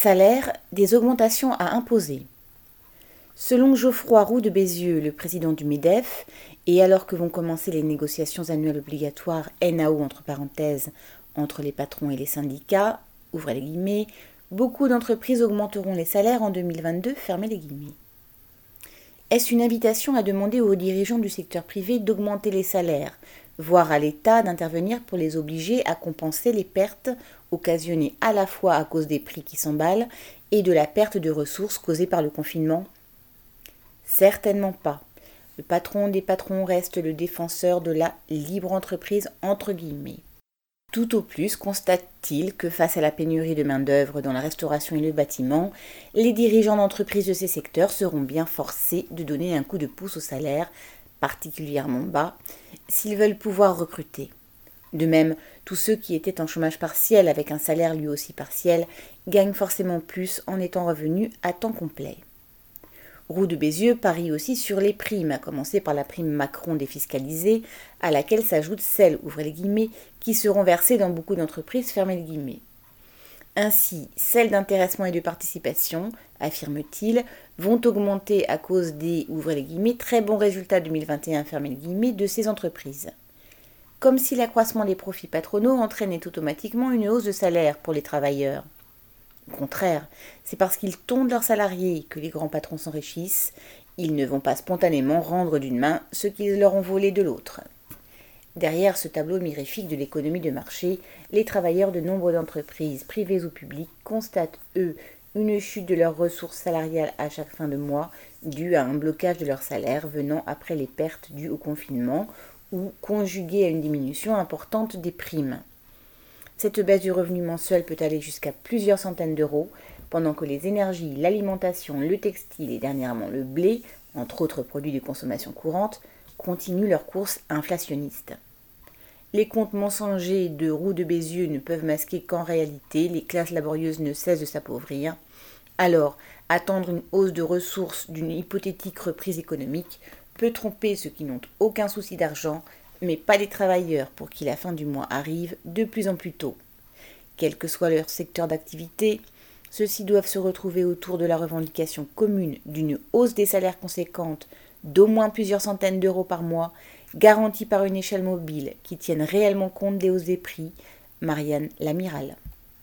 Salaire, des augmentations à imposer. Selon Geoffroy Roux de Bézieux, le président du MEDEF, et alors que vont commencer les négociations annuelles obligatoires NAO entre parenthèses entre les patrons et les syndicats, ouvrez les guillemets, beaucoup d'entreprises augmenteront les salaires en 2022, fermez les guillemets. Est-ce une invitation à demander aux dirigeants du secteur privé d'augmenter les salaires, voire à l'État d'intervenir pour les obliger à compenser les pertes occasionnées à la fois à cause des prix qui s'emballent et de la perte de ressources causée par le confinement? Certainement pas. Le patron des patrons reste le défenseur de la libre entreprise entre guillemets. Tout au plus constate-t-il que face à la pénurie de main-d'œuvre dans la restauration et le bâtiment, les dirigeants d'entreprises de ces secteurs seront bien forcés de donner un coup de pouce au salaire, particulièrement bas, s'ils veulent pouvoir recruter. De même, tous ceux qui étaient en chômage partiel avec un salaire lui aussi partiel gagnent forcément plus en étant revenus à temps complet. Roux de Bézieux parie aussi sur les primes, à commencer par la prime Macron défiscalisée, à laquelle s'ajoutent celles, ouvrez les guillemets, qui seront versées dans beaucoup d'entreprises, fermez les guillemets. Ainsi, celles d'intéressement et de participation, affirme-t-il, vont augmenter à cause des, les guillemets, très bons résultats 2021, fermez les guillemets, de ces entreprises. Comme si l'accroissement des profits patronaux entraînait automatiquement une hausse de salaire pour les travailleurs. Au contraire, c'est parce qu'ils tondent leurs salariés que les grands patrons s'enrichissent. Ils ne vont pas spontanément rendre d'une main ce qu'ils leur ont volé de l'autre. Derrière ce tableau mirifique de l'économie de marché, les travailleurs de nombre d'entreprises, privées ou publiques, constatent, eux, une chute de leurs ressources salariales à chaque fin de mois due à un blocage de leur salaire venant après les pertes dues au confinement ou conjuguée à une diminution importante des primes. Cette baisse du revenu mensuel peut aller jusqu'à plusieurs centaines d'euros, pendant que les énergies, l'alimentation, le textile et dernièrement le blé, entre autres produits de consommation courante, continuent leur course inflationniste. Les comptes mensongers de Roux de Bézieux ne peuvent masquer qu'en réalité, les classes laborieuses ne cessent de s'appauvrir. Alors, attendre une hausse de ressources d'une hypothétique reprise économique peut tromper ceux qui n'ont aucun souci d'argent mais pas les travailleurs pour qui la fin du mois arrive de plus en plus tôt. Quel que soit leur secteur d'activité, ceux-ci doivent se retrouver autour de la revendication commune d'une hausse des salaires conséquente d'au moins plusieurs centaines d'euros par mois, garantie par une échelle mobile qui tienne réellement compte des hausses des prix. Marianne Lamiral.